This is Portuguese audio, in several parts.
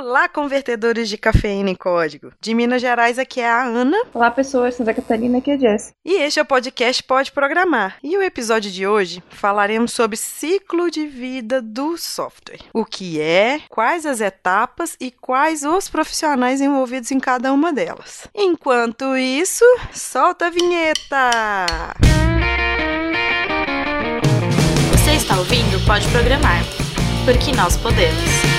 Olá, convertedores de cafeína em código. De Minas Gerais, aqui é a Ana. Olá, pessoas. Santa Catarina, aqui é a Jess. E este é o podcast Pode Programar. E o episódio de hoje falaremos sobre ciclo de vida do software. O que é, quais as etapas e quais os profissionais envolvidos em cada uma delas. Enquanto isso, solta a vinheta! Você está ouvindo Pode Programar, porque nós podemos.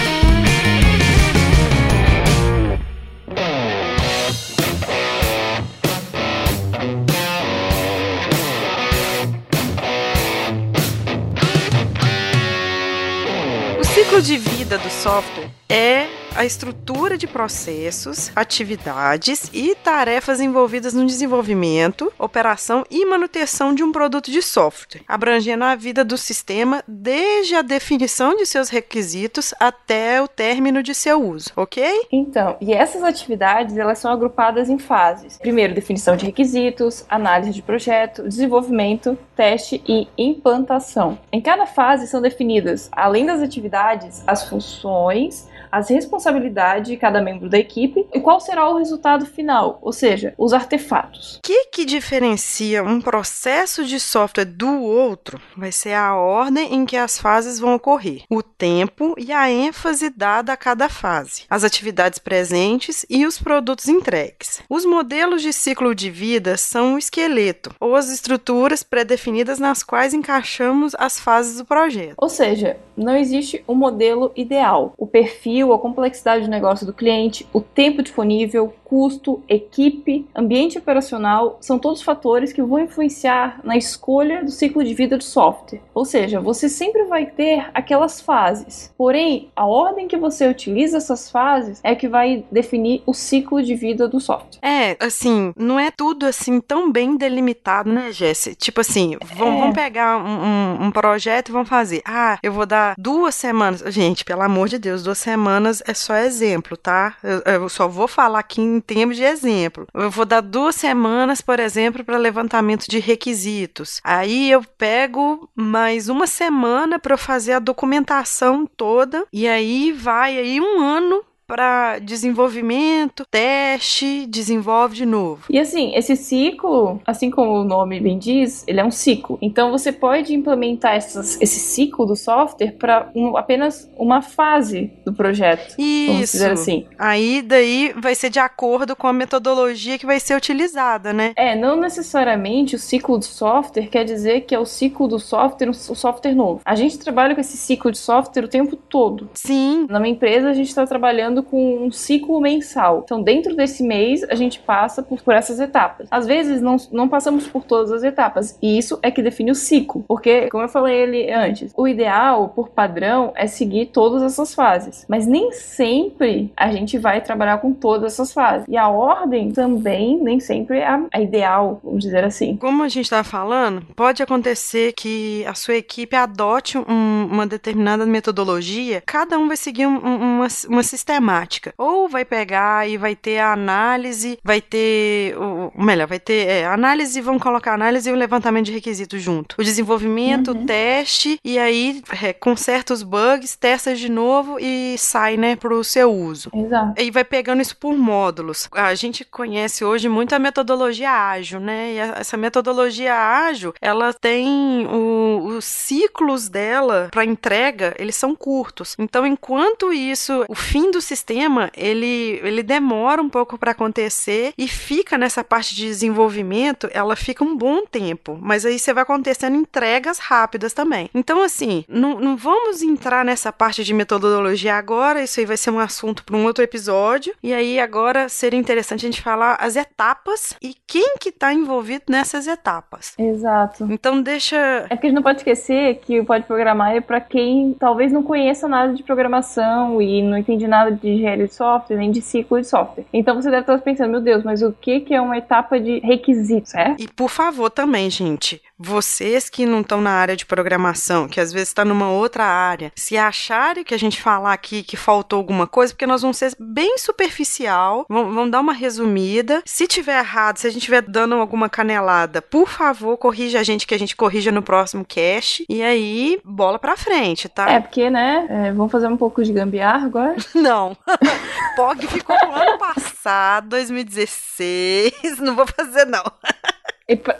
Ciclo de vida do software é a estrutura de processos, atividades e tarefas envolvidas no desenvolvimento, operação e manutenção de um produto de software, abrangendo a vida do sistema desde a definição de seus requisitos até o término de seu uso, ok? Então, e essas atividades elas são agrupadas em fases. Primeiro, definição de requisitos, análise de projeto, desenvolvimento, teste e implantação. Em cada fase são definidas, além das atividades, as funções, as responsabilidades de cada membro da equipe e qual será o resultado final, ou seja, os artefatos. O que, que diferencia um processo de software do outro vai ser a ordem em que as fases vão ocorrer, o tempo e a ênfase dada a cada fase, as atividades presentes e os produtos entregues. Os modelos de ciclo de vida são o esqueleto, ou as estruturas pré-definidas nas quais encaixamos as fases do projeto. Ou seja, não existe um modelo ideal. O perfil, a complexidade do negócio do cliente, o tempo disponível, custo, equipe, ambiente operacional são todos fatores que vão influenciar na escolha do ciclo de vida do software. Ou seja, você sempre vai ter aquelas fases. Porém, a ordem que você utiliza essas fases é que vai definir o ciclo de vida do software. É, assim, não é tudo assim tão bem delimitado, né, Jesse? Tipo assim, vamos, é. vamos pegar um, um, um projeto e vamos fazer. Ah, eu vou dar duas semanas. Gente, pelo amor de Deus, duas semanas é só exemplo, tá? Eu, eu só vou falar aqui em termos de exemplo. Eu vou dar duas semanas, por exemplo, para levantamento de requisitos. Aí eu pego mais uma semana para fazer a documentação toda e aí vai aí um ano para desenvolvimento, teste, desenvolve de novo. E assim, esse ciclo, assim como o nome bem diz, ele é um ciclo. Então você pode implementar essas, esse ciclo do software para um, apenas uma fase do projeto. Isso. Vamos dizer assim. Aí daí vai ser de acordo com a metodologia que vai ser utilizada, né? É, não necessariamente o ciclo do software quer dizer que é o ciclo do software, o software novo. A gente trabalha com esse ciclo de software o tempo todo. Sim. Na minha empresa a gente está trabalhando trabalhando com um ciclo mensal. Então, dentro desse mês, a gente passa por, por essas etapas. Às vezes, não, não passamos por todas as etapas. E isso é que define o ciclo. Porque, como eu falei ele antes, o ideal, por padrão, é seguir todas essas fases. Mas nem sempre a gente vai trabalhar com todas essas fases. E a ordem também nem sempre é a, a ideal, vamos dizer assim. Como a gente está falando, pode acontecer que a sua equipe adote um, uma determinada metodologia, cada um vai seguir um, uma, uma sistemática matemática. Ou vai pegar e vai ter a análise, vai ter o melhor, vai ter é, análise, vão colocar análise e o levantamento de requisitos junto. O desenvolvimento, uhum. o teste e aí é, conserta os bugs, testa de novo e sai, né, pro seu uso. Exato. E vai pegando isso por módulos. A gente conhece hoje muito a metodologia ágil, né? E a, essa metodologia ágil, ela tem o, os ciclos dela para entrega, eles são curtos. Então, enquanto isso, o fim do sistema ele, ele demora um pouco para acontecer e fica nessa parte de desenvolvimento, ela fica um bom tempo, mas aí você vai acontecendo entregas rápidas também. Então, assim, não, não vamos entrar nessa parte de metodologia agora, isso aí vai ser um assunto para um outro episódio. E aí, agora seria interessante a gente falar as etapas e quem que está envolvido nessas etapas. Exato. Então, deixa. É que a gente não pode esquecer que o Pode Programar é para quem talvez não conheça nada de programação e não entende nada de engenharia de software, nem de ciclo de software. Então você deve estar pensando, meu Deus, mas o que, que é uma etapa de requisitos, é? E por favor também, gente, vocês que não estão na área de programação, que às vezes está numa outra área, se acharem que a gente falar aqui que faltou alguma coisa, porque nós vamos ser bem superficial, vamos, vamos dar uma resumida. Se tiver errado, se a gente estiver dando alguma canelada, por favor, corrija a gente que a gente corrija no próximo cast. E aí, bola pra frente, tá? É, porque, né? É, vamos fazer um pouco de gambiarra agora? Não. POG ficou no ano passado, 2016. Não vou fazer, não.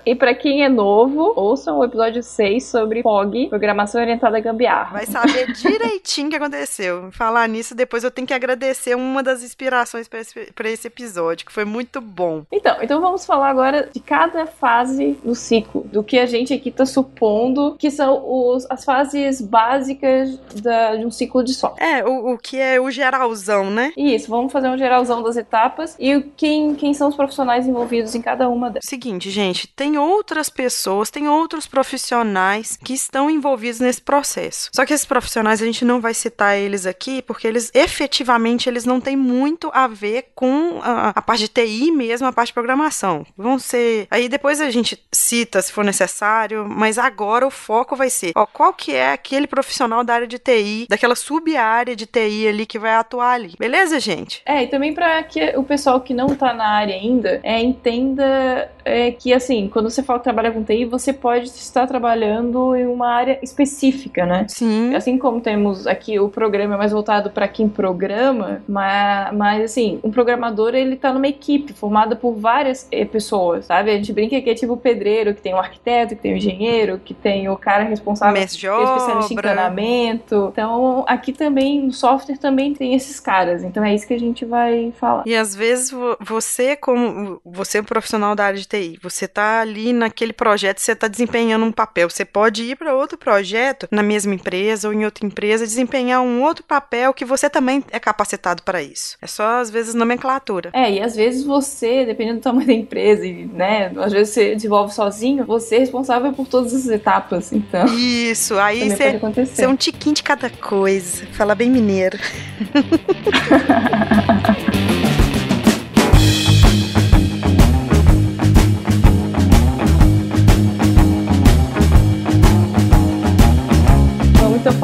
E para quem é novo, ouçam o episódio 6 sobre POG, Programação Orientada a Gambiarra. Vai saber direitinho o que aconteceu. Falar nisso, depois eu tenho que agradecer uma das inspirações para esse, esse episódio, que foi muito bom. Então, então vamos falar agora de cada fase do ciclo, do que a gente aqui está supondo que são os, as fases básicas da, de um ciclo de software. É, o, o que é o geralzão, né? Isso, vamos fazer um geralzão das etapas e quem, quem são os profissionais envolvidos em cada uma delas. Seguinte, gente gente, tem outras pessoas, tem outros profissionais que estão envolvidos nesse processo. Só que esses profissionais a gente não vai citar eles aqui porque eles efetivamente eles não têm muito a ver com a, a parte de TI mesmo, a parte de programação. Vão ser. Aí depois a gente cita se for necessário, mas agora o foco vai ser, ó, qual que é aquele profissional da área de TI, daquela sub-área de TI ali que vai atuar ali. Beleza, gente? É, e também para que o pessoal que não tá na área ainda é, entenda é, que assim assim, quando você fala que trabalha com TI, você pode estar trabalhando em uma área específica, né? Sim. Assim como temos aqui o programa mais voltado para quem programa, mas, mas assim, um programador ele tá numa equipe formada por várias eh, pessoas, sabe? A gente brinca que é tipo o pedreiro, que tem o arquiteto, que tem o engenheiro, que tem o cara responsável por que é especialista em treinamento. Então, aqui também, no software também tem esses caras. Então é isso que a gente vai falar. E às vezes você, como você é um profissional da área de TI, você está ali naquele projeto, você está desempenhando um papel. Você pode ir para outro projeto, na mesma empresa ou em outra empresa, desempenhar um outro papel que você também é capacitado para isso. É só, às vezes, nomenclatura. É, e às vezes você, dependendo do tamanho da empresa, e, né, às vezes você desenvolve sozinho, você é responsável por todas as etapas, então. Isso, aí você, você é um tiquinho de cada coisa. Fala bem mineiro.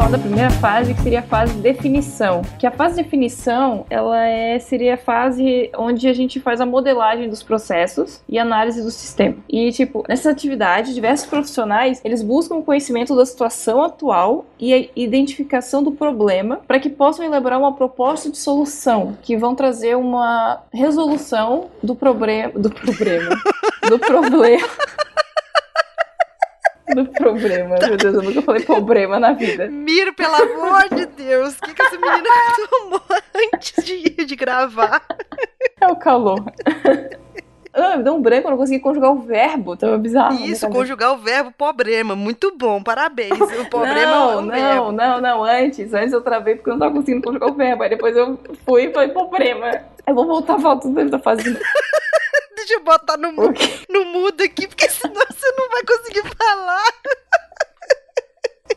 da primeira fase, que seria a fase de definição. Que a fase de definição, ela é, seria a fase onde a gente faz a modelagem dos processos e análise do sistema. E, tipo, nessa atividade, diversos profissionais, eles buscam conhecimento da situação atual e a identificação do problema para que possam elaborar uma proposta de solução que vão trazer uma resolução do problema do problema do problema do problema. Meu Deus, eu nunca falei problema na vida. Miro, pelo amor de Deus, o que, que essa menina tomou antes de, de gravar? É o calor. Ah, me deu um branco, eu não consegui conjugar o verbo, tava bizarro. Isso, conjugar o verbo problema, muito bom, parabéns. O problema não, é não, verbo. não, não, antes, antes eu travei porque eu não tava conseguindo conjugar o verbo, aí depois eu fui e falei problema. Eu vou voltar a falar tudo que tá fazendo. Deixa eu botar no, no mudo aqui, porque senão você não vai conseguir falar.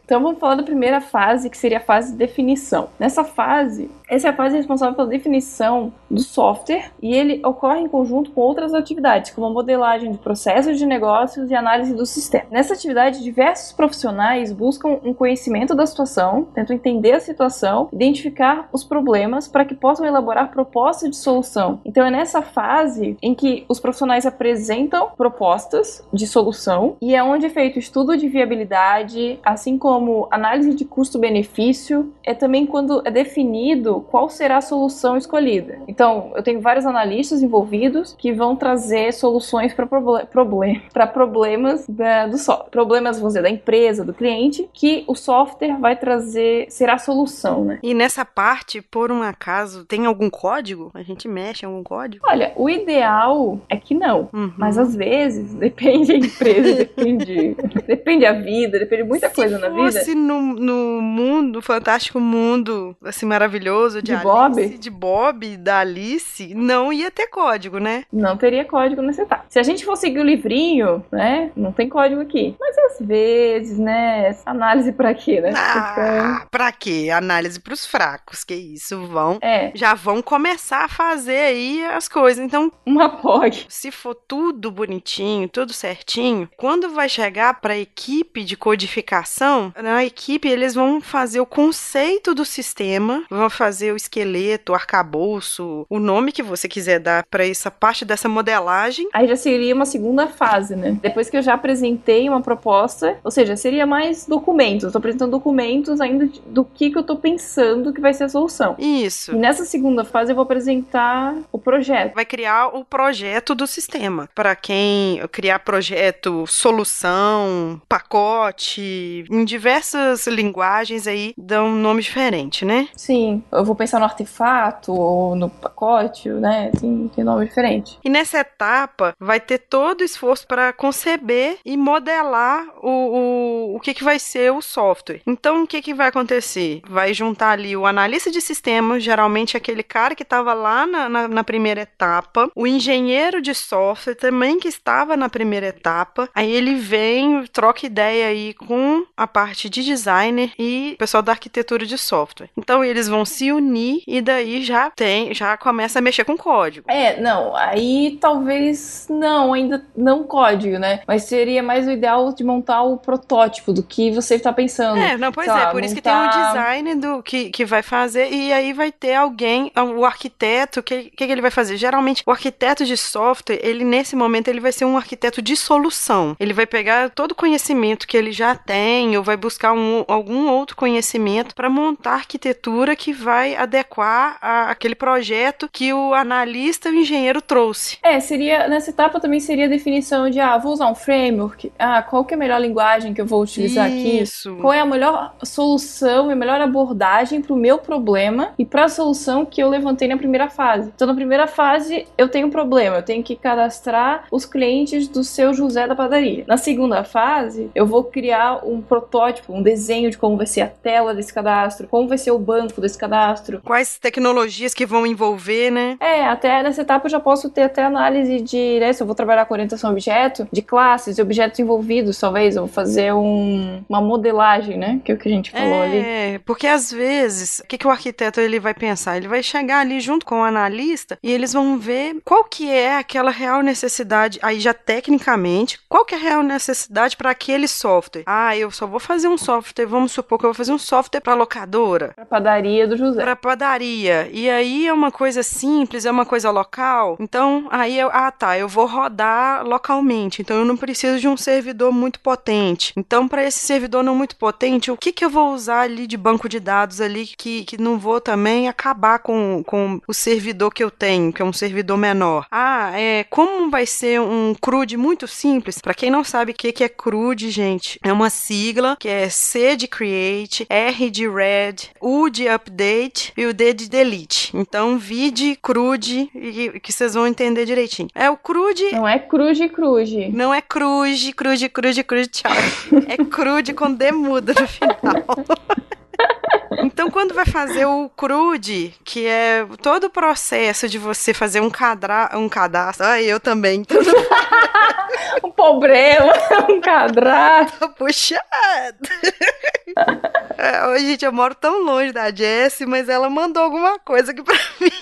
Então vamos falar da primeira fase, que seria a fase de definição. Nessa fase, essa é a fase responsável pela definição do software e ele ocorre em conjunto com outras atividades, como a modelagem de processos de negócios e análise do sistema. Nessa atividade, diversos profissionais buscam um conhecimento da situação, tentam entender a situação, identificar os problemas para que possam elaborar propostas de solução. Então é nessa fase em que os profissionais apresentam propostas de solução e é onde é feito estudo de viabilidade, assim como análise de custo-benefício, é também quando é definido qual será a solução escolhida. Então, eu tenho vários analistas envolvidos que vão trazer soluções para proble problem problemas da, do software. Problemas, vamos dizer, da empresa, do cliente, que o software vai trazer, será a solução, né? E nessa parte, por um acaso, tem algum código? A gente mexe em algum código? Olha, o ideal é que não. Uhum. Mas às vezes, depende da empresa, depende, depende a vida, depende muita Se coisa na vida fosse no, no mundo, fantástico mundo, assim, maravilhoso de, De Alice, Bob? de Bob, da Alice, não ia ter código, né? Não teria código nessa etapa. Se a gente for seguir o livrinho, né? Não tem código aqui. Mas às vezes, né? essa Análise pra quê, né? Ah, pra quê? Análise pros fracos, que isso, vão... É, Já vão começar a fazer aí as coisas. Então, uma POG. se for tudo bonitinho, tudo certinho, quando vai chegar para a equipe de codificação, na equipe eles vão fazer o conceito do sistema, vão fazer o esqueleto, o arcabouço, o nome que você quiser dar para essa parte dessa modelagem. Aí já seria uma segunda fase, né? Depois que eu já apresentei uma proposta, ou seja, seria mais documentos. Eu tô apresentando documentos ainda do que, que eu tô pensando que vai ser a solução. Isso. E nessa segunda fase eu vou apresentar o projeto. Vai criar o projeto do sistema. Para quem criar projeto, solução, pacote, em diversas linguagens aí dão um nome diferente, né? Sim, eu vou pensar no artefato ou no pacote, né? Assim, tem nome diferente. E nessa etapa vai ter todo o esforço para conceber e modelar o, o, o que, que vai ser o software. Então, o que, que vai acontecer? Vai juntar ali o analista de sistemas, geralmente aquele cara que estava lá na, na, na primeira etapa, o engenheiro de software também que estava na primeira etapa. Aí ele vem, troca ideia aí com a parte de designer e o pessoal da arquitetura de software. Então, eles vão se unir e daí já tem, já começa a mexer com código. É, não, aí talvez não, ainda não código, né? Mas seria mais o ideal de montar o protótipo do que você está pensando. É, não, pois sei é, lá, por isso que tem montar- design do, que, que vai fazer, e aí vai ter alguém, o arquiteto, o que, que, que ele vai fazer? Geralmente, o arquiteto de software, ele nesse momento, ele vai ser um arquiteto de solução. Ele vai pegar todo o conhecimento que ele já tem, ou vai buscar um, algum outro conhecimento para montar a arquitetura que vai adequar a, aquele projeto que o analista e o engenheiro trouxe. É, seria, nessa etapa também seria a definição de, ah, vou usar um framework, ah, qual que é a melhor linguagem que eu vou utilizar aqui? Isso. Qual é a melhor solução e a melhor abordagem para o meu problema e para a solução que eu levantei na primeira fase? Então, na primeira fase, eu tenho um problema, eu tenho que cadastrar os clientes do seu José da padaria. Na segunda fase, eu vou criar um protótipo, um desenho de como vai ser a tela desse cadastro, como vai ser o banco desse cadastro. Quais tecnologias que vão envolver, né? É, até nessa etapa eu já posso ter até análise de, né, se eu vou trabalhar com orientação a objeto, de classes e objetos envolvidos, talvez, eu vou fazer um, uma modelagem, né, que é o que a gente falou ali. É, porque às vezes, o que, que o arquiteto ele vai pensar? Ele vai chegar ali junto com o analista e eles vão ver qual que é aquela real necessidade, aí já tecnicamente, qual que é a real necessidade para aquele software. Ah, eu só vou fazer um software, vamos supor que eu vou fazer um software para locadora, Pra padaria do José. Para padaria. E aí é uma coisa simples, é uma coisa local. Então, aí eu, ah, tá, eu vou rodar localmente. Então eu não preciso de um servidor muito potente. Então, para esse servidor não muito potente, o que que eu vou usar ali de banco de dados ali que, que não vou também acabar com, com o servidor que eu tenho, que é um servidor menor? Ah, é, como vai ser um CRUD muito simples? Para quem não sabe o que que é CRUD, gente, é uma sigla que é C de create, R de read, U de update e o D de delete. Então, vide CRUD e que vocês vão entender direitinho. É o CRUD Não é cruze cruze. não é cruz, cruz, cruz, cruz, tchau. É crude com D muda no final. Então, quando vai fazer o CRUD, que é todo o processo de você fazer um, cadra um cadastro. Ah, eu também. Um problema, um cadastro. Puxado. É, gente, eu moro tão longe da Jessie, mas ela mandou alguma coisa aqui pra mim.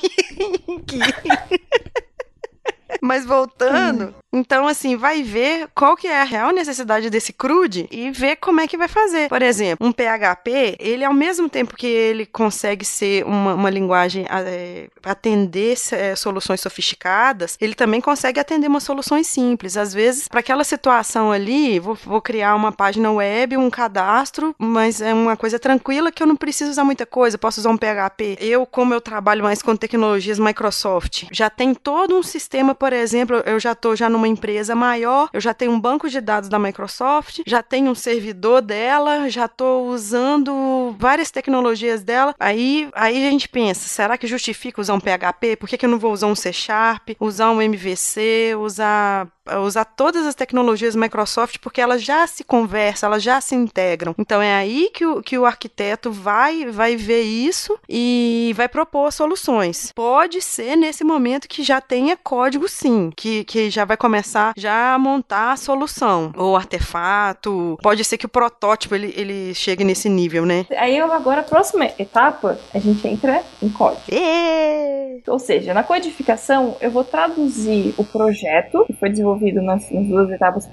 Mas voltando, então assim, vai ver qual que é a real necessidade desse CRUD e ver como é que vai fazer. Por exemplo, um PHP, ele ao mesmo tempo que ele consegue ser uma, uma linguagem eh, atender eh, soluções sofisticadas, ele também consegue atender umas soluções simples. Às vezes, para aquela situação ali, vou, vou criar uma página web, um cadastro, mas é uma coisa tranquila que eu não preciso usar muita coisa, posso usar um PHP. Eu, como eu trabalho mais com tecnologias Microsoft, já tem todo um sistema, por exemplo, eu já estou já numa empresa maior, eu já tenho um banco de dados da Microsoft, já tenho um servidor dela, já estou usando várias tecnologias dela. Aí, aí a gente pensa, será que justifica usar um PHP? Por que, que eu não vou usar um C Sharp, usar um MVC, usar usar todas as tecnologias Microsoft porque elas já se conversam, elas já se integram. Então é aí que o, que o arquiteto vai, vai ver isso e vai propor soluções. Pode ser nesse momento que já tenha código sim, que, que já vai começar já a montar a solução ou artefato. Pode ser que o protótipo ele, ele chegue nesse nível, né? Aí agora a próxima etapa a gente entra em código. E... Ou seja, na codificação eu vou traduzir o projeto que foi desenvolvido nas, nas duas etapas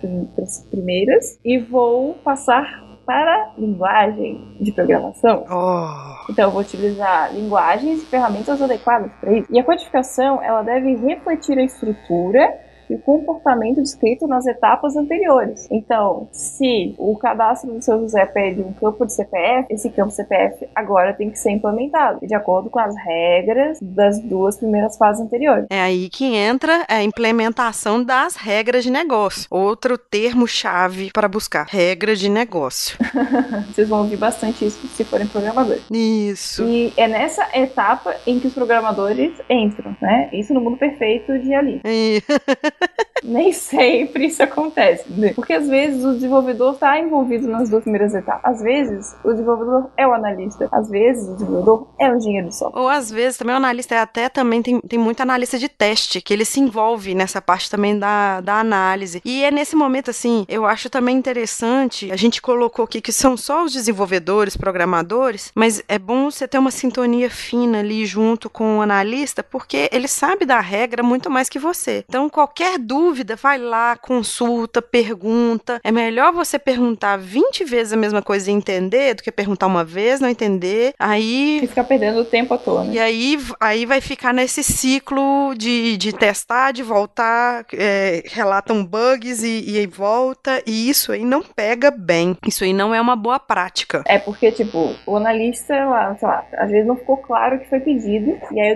primeiras e vou passar para linguagem de programação. Oh. Então, eu vou utilizar linguagens e ferramentas adequadas para isso. E a codificação, ela deve refletir a estrutura e o comportamento descrito nas etapas anteriores. Então, se o cadastro do seu José pede um campo de CPF, esse campo CPF agora tem que ser implementado de acordo com as regras das duas primeiras fases anteriores. É aí que entra a implementação das regras de negócio. Outro termo-chave para buscar: regra de negócio. Vocês vão ouvir bastante isso se forem programadores. Isso. E é nessa etapa em que os programadores entram, né? Isso no mundo perfeito de ali. Nem sempre isso acontece. Né? Porque às vezes o desenvolvedor está envolvido nas duas primeiras etapas. Às vezes o desenvolvedor é o analista. Às vezes o desenvolvedor é o engenheiro software. Ou às vezes também o analista é até também tem, tem muito analista de teste, que ele se envolve nessa parte também da, da análise. E é nesse momento, assim, eu acho também interessante, a gente colocou aqui que são só os desenvolvedores, programadores, mas é bom você ter uma sintonia fina ali junto com o analista, porque ele sabe da regra muito mais que você. Então, qualquer qualquer dúvida, vai lá, consulta, pergunta. É melhor você perguntar 20 vezes a mesma coisa e entender do que perguntar uma vez, não entender. Aí. E ficar perdendo o tempo à toa, né? E aí, aí vai ficar nesse ciclo de, de testar, de voltar, é, relatam bugs e, e aí volta. E isso aí não pega bem. Isso aí não é uma boa prática. É porque, tipo, o analista, lá, sei lá, às vezes não ficou claro o que foi pedido. E aí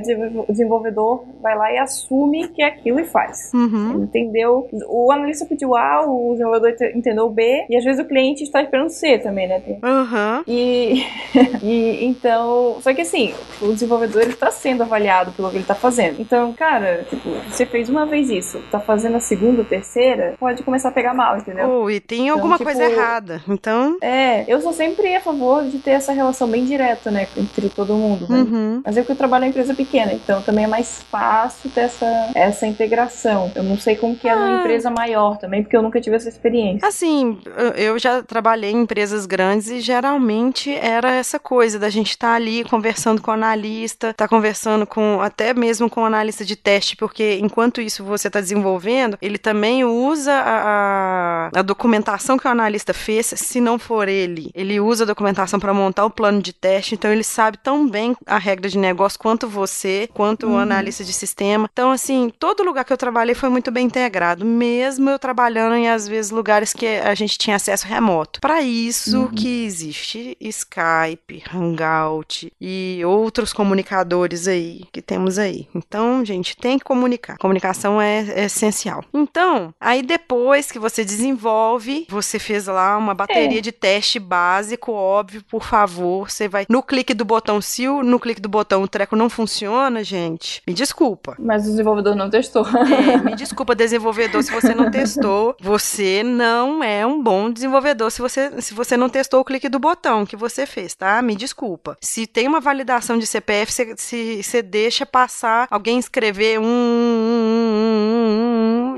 o desenvolvedor vai lá e assume que é aquilo e faz. Uhum. Uhum. Entendeu? O analista pediu A, o desenvolvedor entendeu B, e às vezes o cliente está esperando C também, né? Uhum. E, e então. Só que assim, o desenvolvedor está sendo avaliado pelo que ele está fazendo. Então, cara, tipo, você fez uma vez isso, tá fazendo a segunda, terceira, pode começar a pegar mal, entendeu? Oh, e tem então, alguma tipo, coisa errada. Então. É, eu sou sempre a favor de ter essa relação bem direta, né? Entre todo mundo. Né? Uhum. Mas eu que eu trabalho em empresa pequena, então também é mais fácil ter essa, essa integração. Eu não sei como que é ah. empresa maior também, porque eu nunca tive essa experiência. Assim, eu já trabalhei em empresas grandes e geralmente era essa coisa da gente estar tá ali conversando com o analista, tá conversando com até mesmo com o analista de teste, porque enquanto isso você está desenvolvendo, ele também usa a, a, a, documentação que o analista fez, se não for ele, ele usa a documentação para montar o plano de teste, então ele sabe tão bem a regra de negócio quanto você, quanto uhum. o analista de sistema. Então, assim, todo lugar que eu trabalhei foi muito bem integrado, mesmo eu trabalhando em às vezes lugares que a gente tinha acesso remoto. Para isso uhum. que existe Skype, Hangout e outros comunicadores aí que temos aí. Então, gente, tem que comunicar. Comunicação é, é essencial. Então, aí depois que você desenvolve, você fez lá uma bateria é. de teste básico, óbvio, por favor, você vai no clique do botão se o, no clique do botão o treco não funciona, gente. Me desculpa. Mas o desenvolvedor não testou. É, me desculpa, desenvolvedor, se você não testou, você não é um bom desenvolvedor se você, se você não testou o clique do botão que você fez, tá? Me desculpa. Se tem uma validação de CPF, você, se, você deixa passar alguém escrever um, um, um, um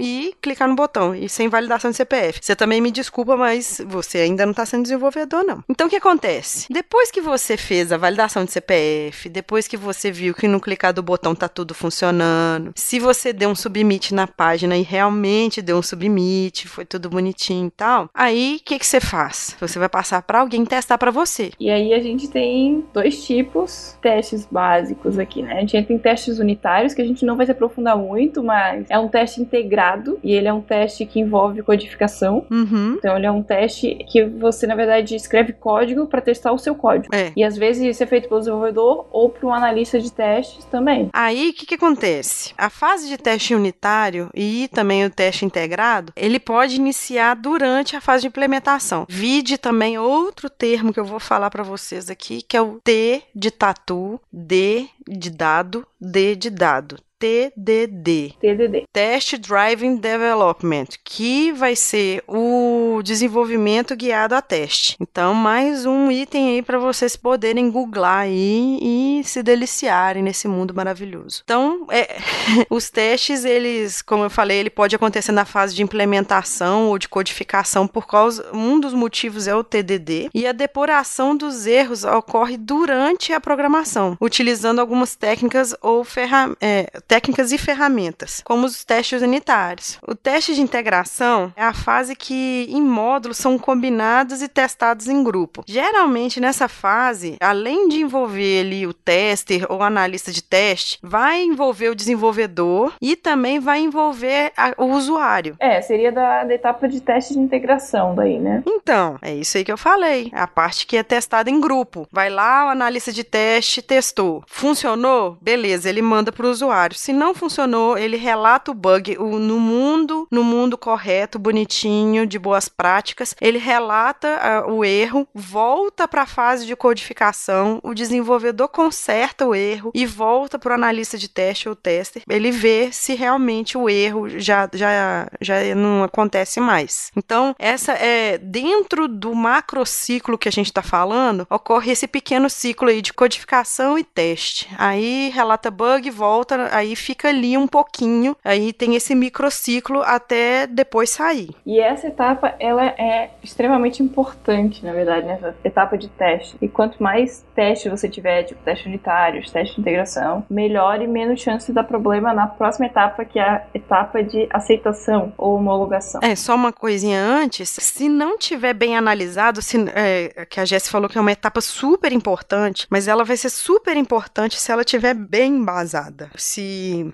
e clicar no botão, e sem validação de CPF. Você também me desculpa, mas você ainda não está sendo desenvolvedor, não. Então, o que acontece? Depois que você fez a validação de CPF, depois que você viu que no clicar do botão tá tudo funcionando, se você deu um submit na página e realmente deu um submit, foi tudo bonitinho e tal, aí o que, que você faz? Você vai passar para alguém testar para você. E aí a gente tem dois tipos testes básicos aqui, né? A gente tem testes unitários, que a gente não vai se aprofundar muito, mas é um teste integrado e ele é um teste que envolve codificação. Uhum. Então ele é um teste que você, na verdade, escreve código para testar o seu código. É. E às vezes isso é feito pelo desenvolvedor ou para um analista de testes também. Aí o que, que acontece? A fase de teste unitário e também o teste integrado, ele pode iniciar durante a fase de implementação. Vide também outro termo que eu vou falar para vocês aqui, que é o T de tatu, D de dado, D de dado. TDD. TDD. Test Driving Development, que vai ser o desenvolvimento guiado a teste. Então, mais um item aí para vocês poderem googlar aí e se deliciarem nesse mundo maravilhoso. Então, é, os testes, eles, como eu falei, ele pode acontecer na fase de implementação ou de codificação por causa um dos motivos é o TDD e a depuração dos erros ocorre durante a programação, utilizando algumas técnicas ou ferramentas é, técnicas e ferramentas, como os testes unitários. O teste de integração é a fase que em módulos são combinados e testados em grupo. Geralmente nessa fase, além de envolver ali o tester ou analista de teste, vai envolver o desenvolvedor e também vai envolver a, o usuário. É, seria da, da etapa de teste de integração daí, né? Então, é isso aí que eu falei. A parte que é testada em grupo. Vai lá, o analista de teste testou. Funcionou? Beleza, ele manda para o usuário. Se não funcionou, ele relata o bug o, no mundo, no mundo correto, bonitinho, de boas práticas. Ele relata uh, o erro, volta para a fase de codificação, o desenvolvedor conserta o erro e volta para o analista de teste ou tester. Ele vê se realmente o erro já, já, já não acontece mais. Então, essa é dentro do macrociclo que a gente está falando, ocorre esse pequeno ciclo aí de codificação e teste. Aí relata bug, volta, aí aí fica ali um pouquinho, aí tem esse microciclo até depois sair. E essa etapa, ela é extremamente importante, na verdade, nessa etapa de teste. E quanto mais teste você tiver, tipo teste unitários, teste de integração, melhor e menos chance de dar problema na próxima etapa, que é a etapa de aceitação ou homologação. É, só uma coisinha antes, se não tiver bem analisado, se, é, que a Jess falou que é uma etapa super importante, mas ela vai ser super importante se ela tiver bem embasada. Se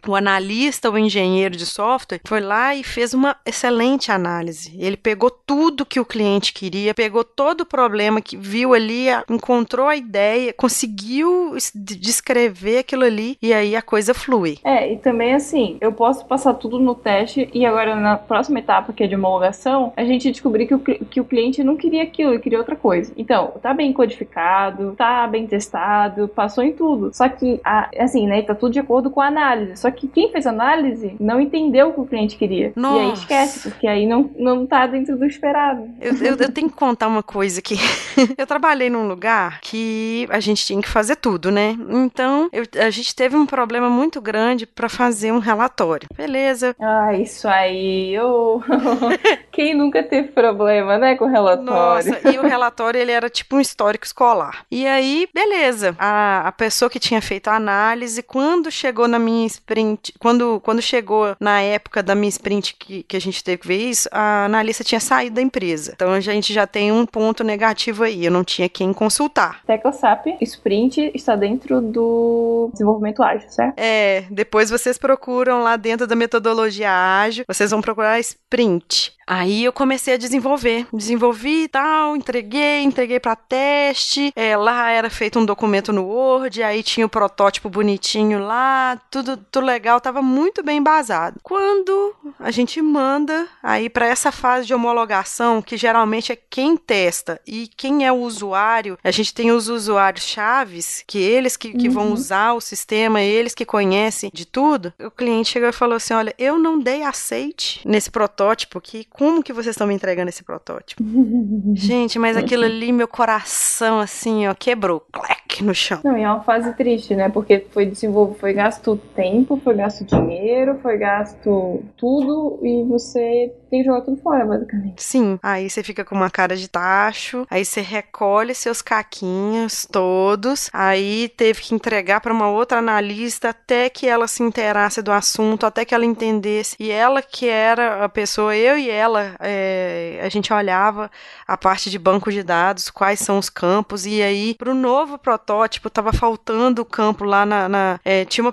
o analista, o engenheiro de software, foi lá e fez uma excelente análise. Ele pegou tudo que o cliente queria, pegou todo o problema que viu ali, encontrou a ideia, conseguiu descrever aquilo ali e aí a coisa flui. É, e também assim, eu posso passar tudo no teste e agora na próxima etapa, que é de homologação, a gente descobrir que o, que o cliente não queria aquilo, ele queria outra coisa. Então, tá bem codificado, tá bem testado, passou em tudo. Só que, a, assim, né, tá tudo de acordo com a análise análise. Só que quem fez análise não entendeu o que o cliente queria. Nossa. E aí esquece, porque aí não, não tá dentro do esperado. Eu, eu, eu tenho que contar uma coisa aqui. eu trabalhei num lugar que a gente tinha que fazer tudo, né? Então, eu, a gente teve um problema muito grande para fazer um relatório. Beleza. Ah, isso aí. Eu... quem nunca teve problema, né, com relatório? Nossa, e o relatório, ele era tipo um histórico escolar. E aí, beleza. A, a pessoa que tinha feito a análise, quando chegou na minha sprint, quando, quando chegou na época da minha sprint que, que a gente teve que ver isso, a analista tinha saído da empresa. Então a gente já tem um ponto negativo aí, eu não tinha quem consultar. TeclaSap, sprint está dentro do desenvolvimento ágil, certo? É, depois vocês procuram lá dentro da metodologia ágil, vocês vão procurar sprint. Aí eu comecei a desenvolver, desenvolvi e tal, entreguei, entreguei para teste. É, lá era feito um documento no Word, aí tinha o protótipo bonitinho lá, tudo, tudo legal, tava muito bem embasado. Quando a gente manda aí para essa fase de homologação, que geralmente é quem testa e quem é o usuário, a gente tem os usuários chaves, que eles que, que uhum. vão usar o sistema, eles que conhecem de tudo. O cliente chegou e falou assim: olha, eu não dei aceite nesse protótipo que como que vocês estão me entregando esse protótipo? Gente, mas aquilo ali, meu coração, assim, ó, quebrou. Clac, no chão. Não, e é uma fase triste, né? Porque foi desenvolvido, foi gasto tempo, foi gasto dinheiro, foi gasto tudo e você tem que jogar tudo fora, basicamente. Sim. Aí você fica com uma cara de tacho, aí você recolhe seus caquinhos todos, aí teve que entregar para uma outra analista até que ela se inteirasse do assunto, até que ela entendesse. E ela que era a pessoa, eu e ela, é, a gente olhava a parte de banco de dados, quais são os campos, e aí pro novo protótipo tava faltando o campo lá na. na é, tinha uma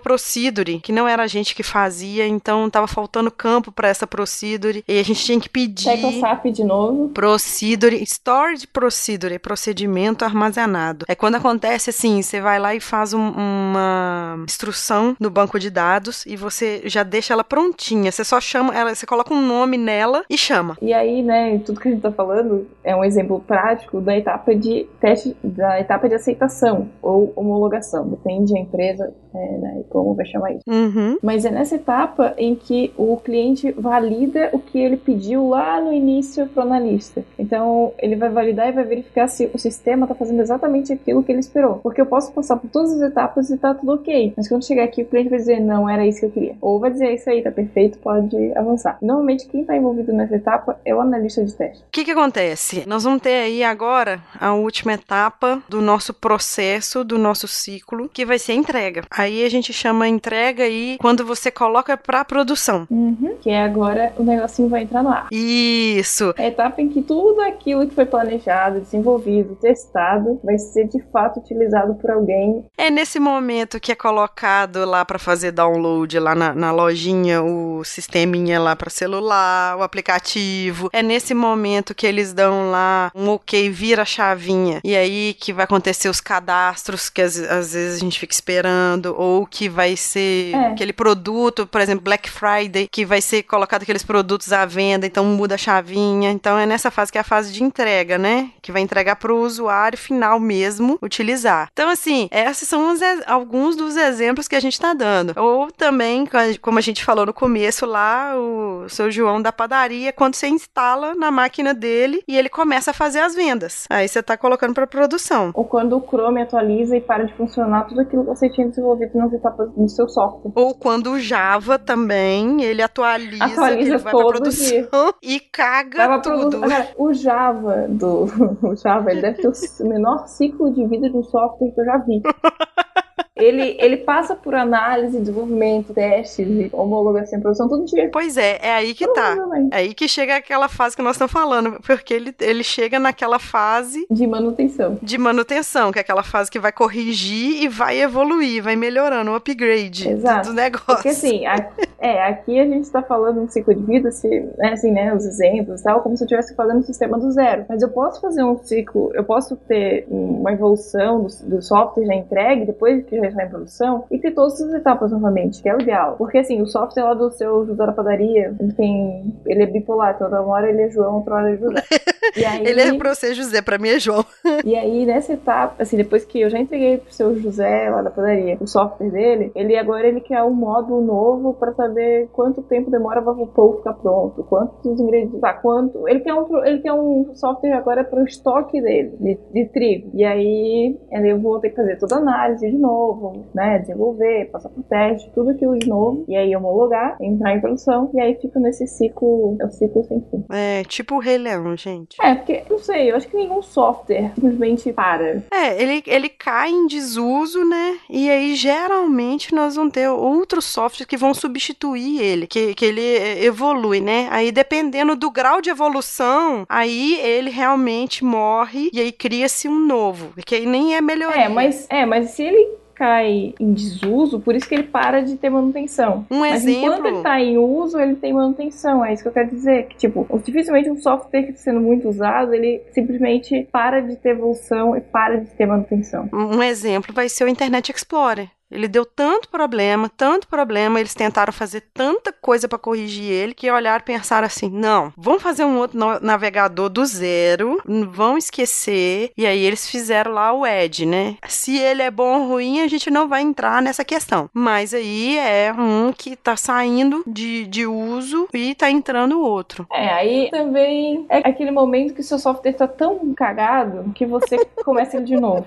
procedure que não era a gente que fazia, então tava faltando campo para essa procedure. E a gente tinha que pedir. Tecla SAP de novo. Procedure, Stored Procedure, procedimento armazenado. É quando acontece assim, você vai lá e faz um, uma instrução no banco de dados e você já deixa ela prontinha. Você só chama, ela, você coloca um nome nela e chama. E aí, né, tudo que a gente tá falando é um exemplo prático da etapa de teste, da etapa de aceitação ou homologação. Depende da empresa, é, né, como vai chamar isso. Uhum. Mas é nessa etapa em que o cliente valida o que ele pediu lá no início pro analista. Então, ele vai validar e vai verificar se o sistema está fazendo exatamente aquilo que ele esperou. Porque eu posso passar por todas as etapas e tá tudo ok. Mas quando chegar aqui, o cliente vai dizer, não, era isso que eu queria. Ou vai dizer, é isso aí, tá perfeito, pode avançar. Normalmente, quem está envolvido nessa etapa é o analista de teste. O que que acontece? Nós vamos ter aí agora a última etapa do nosso processo, do nosso ciclo, que vai ser a entrega. Aí a gente chama a entrega aí quando você coloca pra produção. Uhum. Que é agora o negocinho vai entrar no ar. Isso. É a etapa em que tudo aquilo que foi planejado, desenvolvido, testado, vai ser de fato utilizado por alguém. É nesse momento que é colocado lá pra fazer download lá na, na lojinha o sisteminha lá pra celular, o aplicativo. É nesse momento que eles dão lá um ok, vira a chavinha. E aí que vai acontecer os cadastros que às, às vezes a gente fica esperando, ou que vai ser É. aquele produto, por exemplo, Black Friday, que vai ser colocado aqueles produtos à venda, então muda a chavinha. Então é nessa fase que é a fase de entrega, né? Que vai entregar pro usuário final mesmo utilizar. Então, assim, esses são ex- alguns dos exemplos que a gente tá dando. Ou também, co- como a gente falou no começo lá, o seu João da padaria, quando você instala na máquina dele e ele começa a fazer as vendas. Aí você tá colocando pra produção. Ou quando o Chrome atualiza e para de funcionar tudo aquilo que você tinha desenvolvido nas etapas do seu software. Ou quando o Java também, ele atualiza, Atualiza ele vai pra produção e caga Tava tudo. produ- Agora, o Java do o Java, ele deve ter o menor ciclo de vida de um software que eu já vi. Ele, ele passa por análise, desenvolvimento, testes, homologação, produção, todo dia. Pois é, é aí que tá. Provavelmente. É aí que chega aquela fase que nós estamos falando, porque ele, ele chega naquela fase De manutenção. de manutenção, que é aquela fase que vai corrigir e vai evoluir, vai melhorando o upgrade do- Exato. do negócio. Porque assim, a- é, aqui a gente tá falando um ciclo de vida, se, né, assim, né, os exemplos e tal, como se eu estivesse fazendo um sistema do zero. Mas eu posso fazer um ciclo, eu posso ter uma evolução do, do software já entregue, depois que já em produção, e ter todas as etapas novamente, que é o ideal. Porque assim, o software lá do seu José da padaria, ele tem. Ele é bipolar, então uma hora ele é João, outra hora ele é José. E aí, Ele é pra você, José, pra mim é João. e aí, nessa etapa, assim, depois que eu já entreguei pro seu José lá da padaria o software dele, ele agora ele quer um módulo novo pra saber quanto tempo demora pra o pão ficar pronto, quantos ingredientes, tá, quanto. Ele quer um, ele quer um software agora pro estoque dele, de, de trigo. E aí, eu vou ter que fazer toda a análise de novo, né? Desenvolver, passar por teste, tudo aquilo de novo. E aí, homologar, entrar em produção. E aí, fica nesse ciclo, é o ciclo sem fim. É, tipo o Rei Leão, gente. É, porque, não sei, eu acho que nenhum software simplesmente para. É, ele, ele cai em desuso, né? E aí, geralmente, nós vamos ter outros softwares que vão substituir ele, que, que ele eh, evolui, né? Aí, dependendo do grau de evolução, aí ele realmente morre e aí cria-se um novo, que aí nem é melhoria. É, mas, é, mas se ele cai em desuso, por isso que ele para de ter manutenção. Um Mas enquanto exemplo. ele tá em uso, ele tem manutenção. É isso que eu quero dizer. Que, tipo, dificilmente um software que está sendo muito usado, ele simplesmente para de ter evolução e para de ter manutenção. Um exemplo vai ser o Internet Explorer. Ele deu tanto problema, tanto problema, eles tentaram fazer tanta coisa para corrigir ele, que olharam e pensaram assim: não, vamos fazer um outro navegador do zero, vão esquecer. E aí eles fizeram lá o Edge, né? Se ele é bom ou ruim, a gente não vai entrar nessa questão. Mas aí é um que tá saindo de, de uso e tá entrando outro. É, aí também é aquele momento que o seu software tá tão cagado que você começa ele de novo.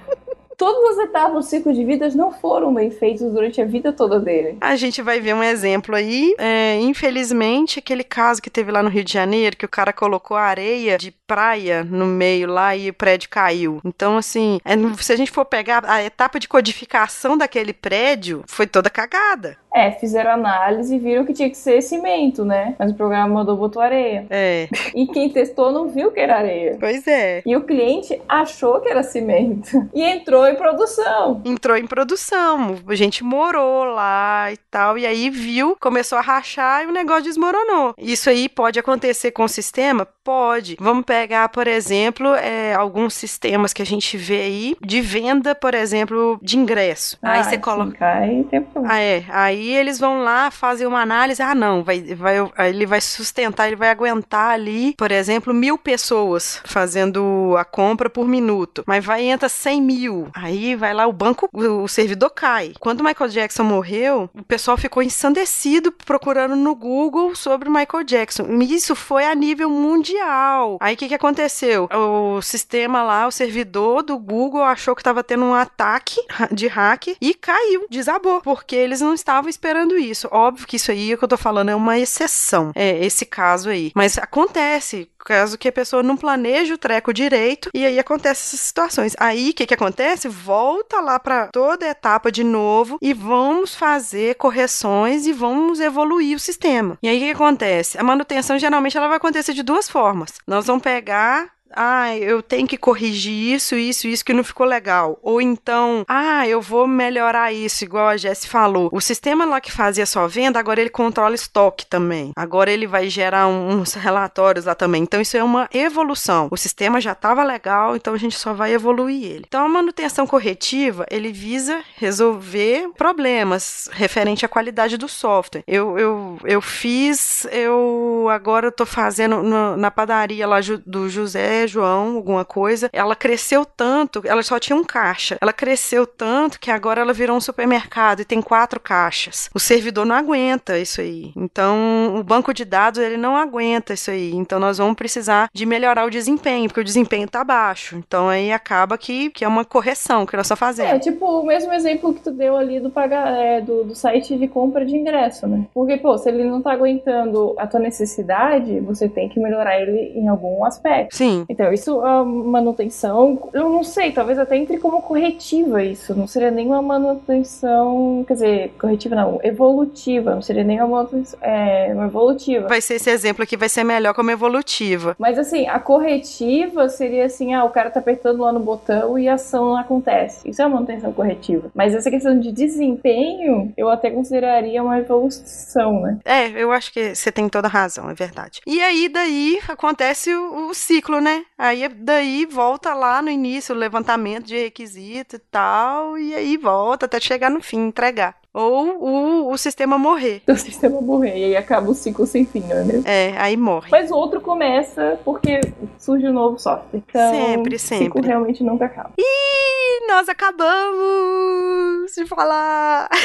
Todas as etapas do ciclo de vidas não foram bem feitas durante a vida toda dele. A gente vai ver um exemplo aí. É, infelizmente, aquele caso que teve lá no Rio de Janeiro, que o cara colocou areia de praia no meio lá e o prédio caiu. Então, assim, é, se a gente for pegar a etapa de codificação daquele prédio, foi toda cagada. É, fizeram análise e viram que tinha que ser cimento, né? Mas o programa mandou botou areia. É. E quem testou não viu que era areia. Pois é. E o cliente achou que era cimento. E entrou em produção. Entrou em produção. A gente morou lá e tal. E aí viu, começou a rachar e o negócio desmoronou. Isso aí pode acontecer com o sistema? Pode. Vamos pegar, por exemplo, é, alguns sistemas que a gente vê aí de venda, por exemplo, de ingresso. Ah, aí você coloca. Tempo. Ah, é. Aí eles vão lá fazer uma análise. Ah, não, vai, vai, ele vai sustentar, ele vai aguentar ali, por exemplo, mil pessoas fazendo a compra por minuto. Mas vai entra 100 mil. Aí vai lá o banco, o servidor cai. Quando o Michael Jackson morreu, o pessoal ficou ensandecido procurando no Google sobre o Michael Jackson. Isso foi a nível mundial. Aí o que, que aconteceu? O sistema lá, o servidor do Google achou que estava tendo um ataque de hack e caiu, desabou, porque eles não estavam esperando isso. Óbvio que isso aí é que eu tô falando é uma exceção, é esse caso aí. Mas acontece, caso que a pessoa não planeja o treco direito e aí acontece essas situações. Aí o que que acontece? Volta lá para toda a etapa de novo e vamos fazer correções e vamos evoluir o sistema. E aí o que, que acontece? A manutenção geralmente ela vai acontecer de duas formas. Nós vamos pegar ah, eu tenho que corrigir isso, isso, isso que não ficou legal. Ou então, ah, eu vou melhorar isso, igual a Jess falou. O sistema lá que fazia só venda, agora ele controla estoque também. Agora ele vai gerar uns relatórios lá também. Então isso é uma evolução. O sistema já estava legal, então a gente só vai evoluir ele. Então a manutenção corretiva, ele visa resolver problemas referente à qualidade do software. Eu, eu, eu fiz, eu agora tô fazendo na padaria lá do José João, alguma coisa, ela cresceu tanto, ela só tinha um caixa. Ela cresceu tanto que agora ela virou um supermercado e tem quatro caixas. O servidor não aguenta isso aí. Então, o banco de dados ele não aguenta isso aí. Então, nós vamos precisar de melhorar o desempenho, porque o desempenho tá baixo. Então, aí acaba que, que é uma correção que nós estamos fazendo. É, tipo o mesmo exemplo que tu deu ali do, pagar, é, do, do site de compra de ingresso, né? Porque, pô, se ele não tá aguentando a tua necessidade, você tem que melhorar ele em algum aspecto. Sim. Então, isso, a manutenção, eu não sei, talvez até entre como corretiva isso. Não seria nenhuma manutenção, quer dizer, corretiva não, evolutiva. Não seria nenhuma manutenção, é, uma evolutiva. Vai ser esse exemplo aqui, vai ser melhor como evolutiva. Mas assim, a corretiva seria assim, ah, o cara tá apertando lá no botão e a ação não acontece. Isso é uma manutenção corretiva. Mas essa questão de desempenho, eu até consideraria uma evolução, né? É, eu acho que você tem toda razão, é verdade. E aí, daí, acontece o, o ciclo, né? Aí daí volta lá no início o levantamento de requisito e tal, e aí volta até chegar no fim, entregar. Ou o, o sistema morrer. O sistema morrer, e aí acaba o ciclo sem fim, não é mesmo? É, aí morre. Mas o outro começa porque surge um novo software. Então, sempre, sempre. O ciclo realmente nunca acaba. E nós acabamos de falar.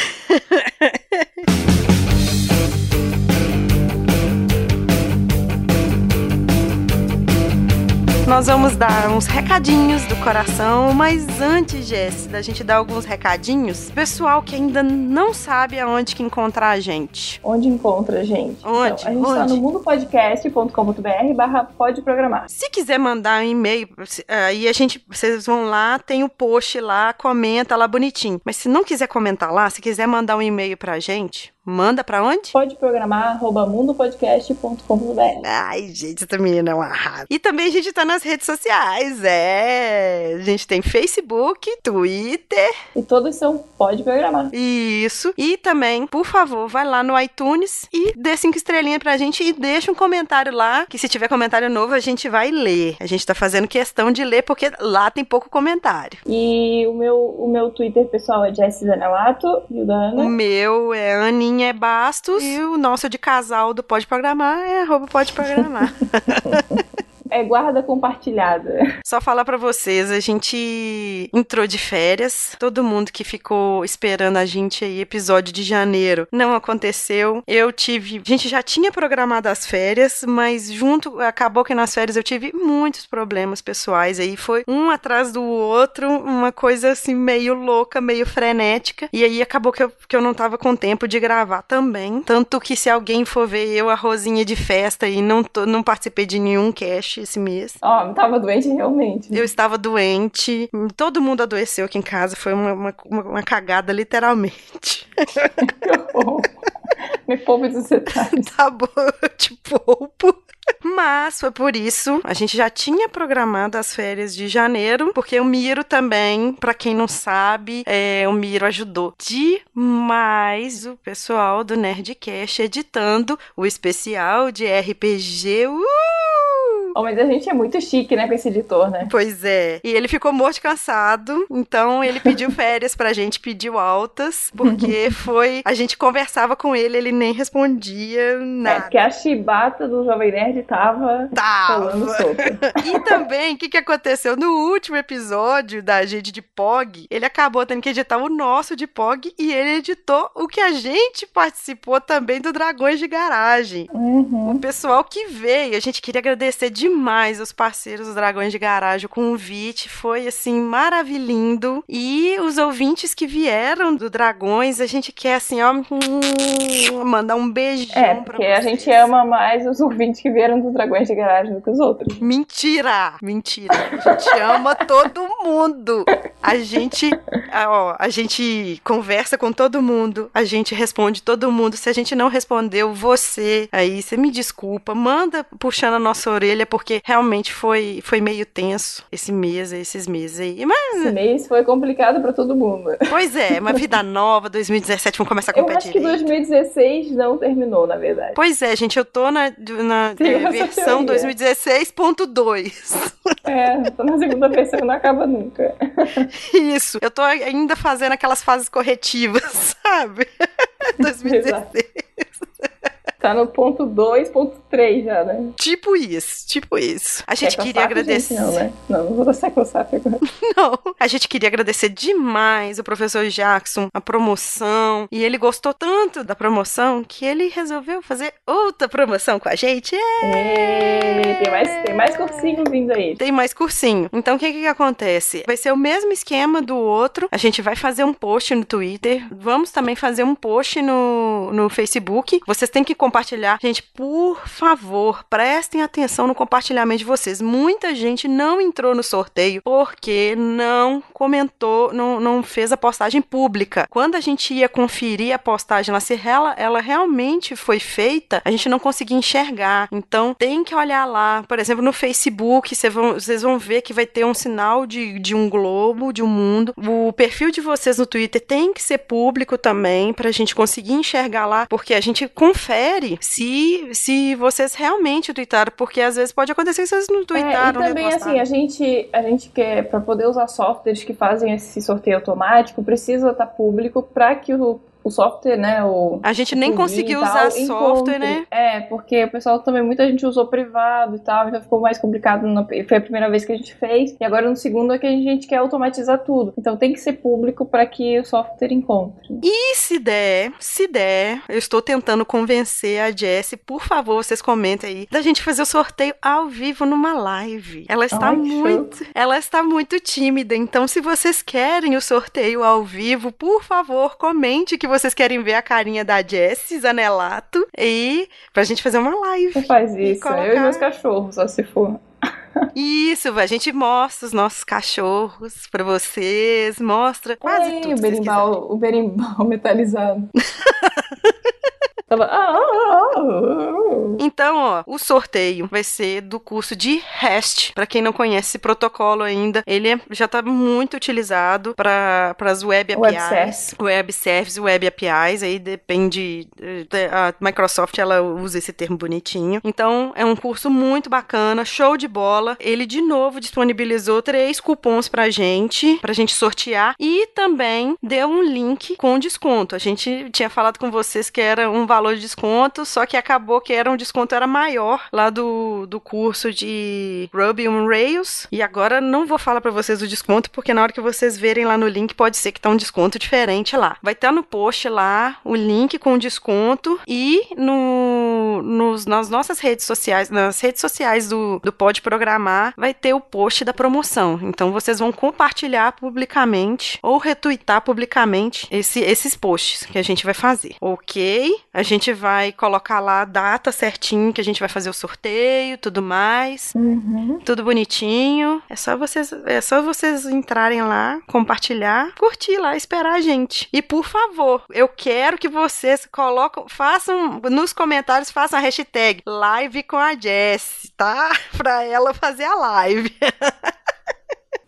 nós vamos dar uns recadinhos do coração, mas antes, Jess, da gente dar alguns recadinhos, pessoal que ainda não sabe aonde que encontrar a gente. Onde encontra a gente? Onde? Então, a gente está no mundopodcast.com.br barra pode programar. Se quiser mandar um e-mail, aí a gente, vocês vão lá, tem o post lá, comenta lá bonitinho. Mas se não quiser comentar lá, se quiser mandar um e-mail pra gente, Manda pra onde? Pode programar arroba mundopodcast.com.br. Ai, gente, essa menina é uma rara. E também a gente tá nas redes sociais, é. A gente tem Facebook, Twitter. E todos são Pode Programar. Isso. E também, por favor, vai lá no iTunes e dê cinco estrelinhas pra gente e deixa um comentário lá, que se tiver comentário novo a gente vai ler. A gente tá fazendo questão de ler porque lá tem pouco comentário. E o meu, o meu Twitter pessoal é Jessie Zanelato e o da Ana. O meu é Aninha é Bastos e o nosso de casal do Pode Programar é arroba Pode Programar. é guarda compartilhada. Só falar para vocês, a gente entrou de férias, todo mundo que ficou esperando a gente aí, episódio de janeiro, não aconteceu. Eu tive, a gente já tinha programado as férias, mas junto, acabou que nas férias eu tive muitos problemas pessoais aí, foi um atrás do outro, uma coisa assim meio louca, meio frenética, e aí acabou que eu, que eu não tava com tempo de gravar também, tanto que se alguém for ver eu, a Rosinha de festa e não, tô, não participei de nenhum cast, esse mês. Ó, oh, tava doente realmente. Eu estava doente, todo mundo adoeceu aqui em casa, foi uma, uma, uma cagada, literalmente. que horror. Me poupe dos detalhes. Tá bom, eu te poupo. Mas foi por isso, a gente já tinha programado as férias de janeiro, porque o Miro também, para quem não sabe, é, o Miro ajudou demais o pessoal do Nerdcast editando o especial de RPG. Uh! Oh, mas a gente é muito chique, né, com esse editor, né? Pois é. E ele ficou morto cansado, então ele pediu férias pra gente, pediu altas, porque foi. A gente conversava com ele, ele nem respondia nada. É, porque a chibata do Jovem Nerd tava, tava. falando E também, o que, que aconteceu? No último episódio da gente de POG, ele acabou tendo que editar o nosso de POG e ele editou o que a gente participou também do Dragões de Garagem. Uhum. O pessoal que veio, a gente queria agradecer de demais os parceiros dos Dragões de Garagem. O convite foi, assim, maravilhindo. E os ouvintes que vieram do Dragões, a gente quer, assim, ó, hum, mandar um beijão é, porque a gente ama mais os ouvintes que vieram dos Dragões de Garagem do que os outros. Mentira! Mentira! A gente ama todo mundo! A gente, ó, a gente conversa com todo mundo, a gente responde todo mundo. Se a gente não respondeu, você aí, você me desculpa, manda puxando a nossa orelha porque realmente foi, foi meio tenso esse mês, esses meses aí. Mas... Esse mês foi complicado para todo mundo. Pois é, uma vida nova, 2017, vamos começar a competir. Eu acho que 2016 não terminou, na verdade. Pois é, gente, eu tô na, na é, versão 2016.2. É, tô na segunda versão não acaba nunca. Isso, eu tô ainda fazendo aquelas fases corretivas, sabe? 2016. Tá no ponto 2, ponto 3 já, né? Tipo isso, tipo isso. A gente queria agradecer. Gente, não, né? Não, não vou dançar com o SAP agora. não. A gente queria agradecer demais o professor Jackson, a promoção. E ele gostou tanto da promoção que ele resolveu fazer outra promoção com a gente. É... tem, mais, tem mais cursinho vindo aí. Tem mais cursinho. Então o que, que acontece? Vai ser o mesmo esquema do outro. A gente vai fazer um post no Twitter. Vamos também fazer um post no, no Facebook. Vocês têm que compartilhar. Gente, por favor, prestem atenção no compartilhamento de vocês. Muita gente não entrou no sorteio porque não comentou, não, não fez a postagem pública. Quando a gente ia conferir a postagem lá, se ela, ela realmente foi feita, a gente não conseguia enxergar. Então, tem que olhar lá. Por exemplo, no Facebook, vocês vão, vão ver que vai ter um sinal de, de um globo, de um mundo. O perfil de vocês no Twitter tem que ser público também, para a gente conseguir enxergar lá, porque a gente confere confere se, se vocês realmente tweetaram, porque às vezes pode acontecer que vocês não tweetaram. É, e também, assim, a gente, a gente quer, para poder usar softwares que fazem esse sorteio automático, precisa estar público para que o o software, né? O, a gente nem conseguiu usar software, né? É, porque o pessoal também, muita gente usou privado e tal, então ficou mais complicado. Foi a primeira vez que a gente fez, e agora no segundo é que a gente quer automatizar tudo. Então tem que ser público para que o software encontre. E se der, se der, eu estou tentando convencer a Jessie, por favor, vocês comentem aí, da gente fazer o sorteio ao vivo numa live. Ela está Ai, muito, show. ela está muito tímida, então se vocês querem o sorteio ao vivo, por favor, comente que vocês querem ver a carinha da Jessie Zanelato e pra gente fazer uma live. Você faz isso, colocar... eu e meus cachorros, só se for. Isso, a gente mostra os nossos cachorros para vocês, mostra quase tudo. O berimbau, o berimbau metalizado. Ah, ah, ah, então, ó, o sorteio vai ser do curso de REST. Para quem não conhece esse protocolo ainda, ele é, já está muito utilizado para as web APIs, web service. web service, web APIs. Aí depende, a Microsoft ela usa esse termo bonitinho. Então, é um curso muito bacana, show de bola. Ele de novo disponibilizou três cupons pra gente, pra gente sortear e também deu um link com desconto. A gente tinha falado com vocês que era um valor de desconto, só que acabou que era um desconto era maior lá do, do curso de Ruby on Rails. E agora não vou falar para vocês o desconto, porque na hora que vocês verem lá no link, pode ser que tá um desconto diferente lá. Vai estar tá no post lá o link com desconto e no, nos, nas nossas redes sociais, nas redes sociais do, do Pode Programar, vai ter o post da promoção. Então vocês vão compartilhar publicamente ou retweetar publicamente esse, esses posts que a gente vai fazer. Ok? A gente vai colocar lá a data bonitinho, que a gente vai fazer o sorteio, tudo mais. Uhum. Tudo bonitinho. É só vocês, é só vocês entrarem lá, compartilhar, curtir lá, esperar a gente. E por favor, eu quero que vocês colocam, façam nos comentários, façam a hashtag live com a Jess, tá? Pra ela fazer a live.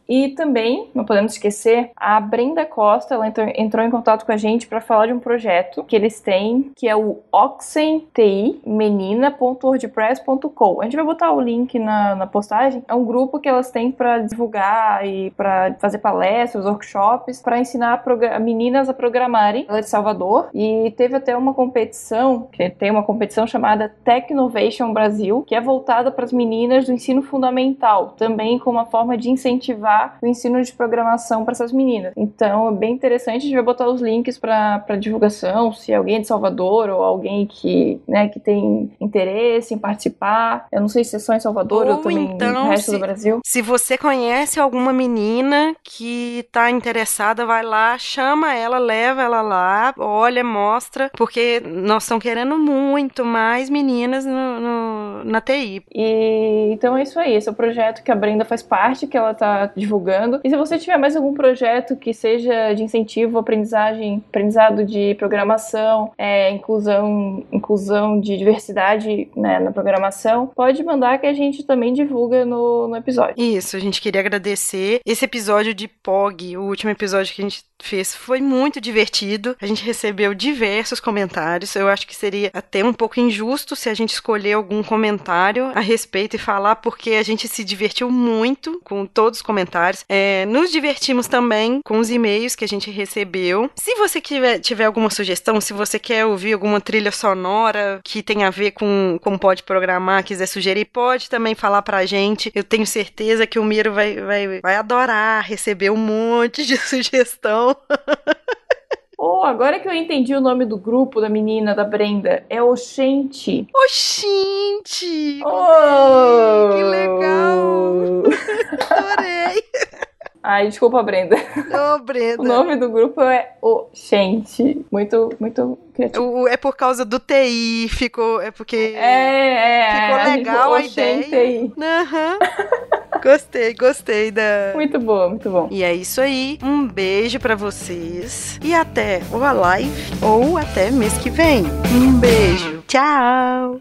E também, não podemos esquecer, a Brenda Costa, ela entrou, em contato com a gente para falar de um projeto que eles têm, que é o oxenmenina.wordpress.com. A gente vai botar o link na, na postagem. É um grupo que elas têm para divulgar e para fazer palestras, workshops, para ensinar a meninas a programarem. Ela é de Salvador e teve até uma competição, que tem uma competição chamada Technovation Brasil, que é voltada para as meninas do ensino fundamental, também com uma forma de incentivar o ensino de programação para essas meninas. Então é bem interessante, a gente vai botar os links para divulgação, se alguém é de Salvador ou alguém que, né, que tem interesse em participar. Eu não sei se é só em Salvador ou, ou também então, no resto se, do Brasil. Se você conhece alguma menina que está interessada, vai lá, chama ela, leva ela lá, olha, mostra, porque nós estamos querendo muito mais meninas no, no, na TI. E então é isso aí, esse é o projeto que a Brenda faz parte, que ela está divulgando. E se você tiver mais algum projeto que seja de incentivo, aprendizagem, aprendizado de programação, é, inclusão, inclusão de diversidade né, na programação, pode mandar que a gente também divulga no, no episódio. Isso, a gente queria agradecer esse episódio de POG, o último episódio que a gente fez foi muito divertido. A gente recebeu diversos comentários. Eu acho que seria até um pouco injusto se a gente escolher algum comentário a respeito e falar, porque a gente se divertiu muito com todos os comentários. É, nos divertimos também com os e-mails que a gente recebeu. Se você tiver, tiver alguma sugestão, se você quer ouvir alguma trilha sonora que tem a ver com como pode programar, quiser sugerir, pode também falar pra gente. Eu tenho certeza que o Miro vai, vai, vai adorar receber um monte de sugestão. Oh, agora que eu entendi o nome do grupo da menina, da Brenda, é Oxente. Oxente! Oh! Que legal! Adorei! Ai, desculpa, Brenda. Ô, oh, Brenda. O nome do grupo é Oxente. Muito, muito criativo. É por causa do TI, ficou. É porque. É, é. Ficou legal a, a ideia. Aham. Uhum. Gostei, gostei da. Muito bom, muito bom. E é isso aí. Um beijo para vocês. E até ou a live ou até mês que vem. Um beijo. Tchau.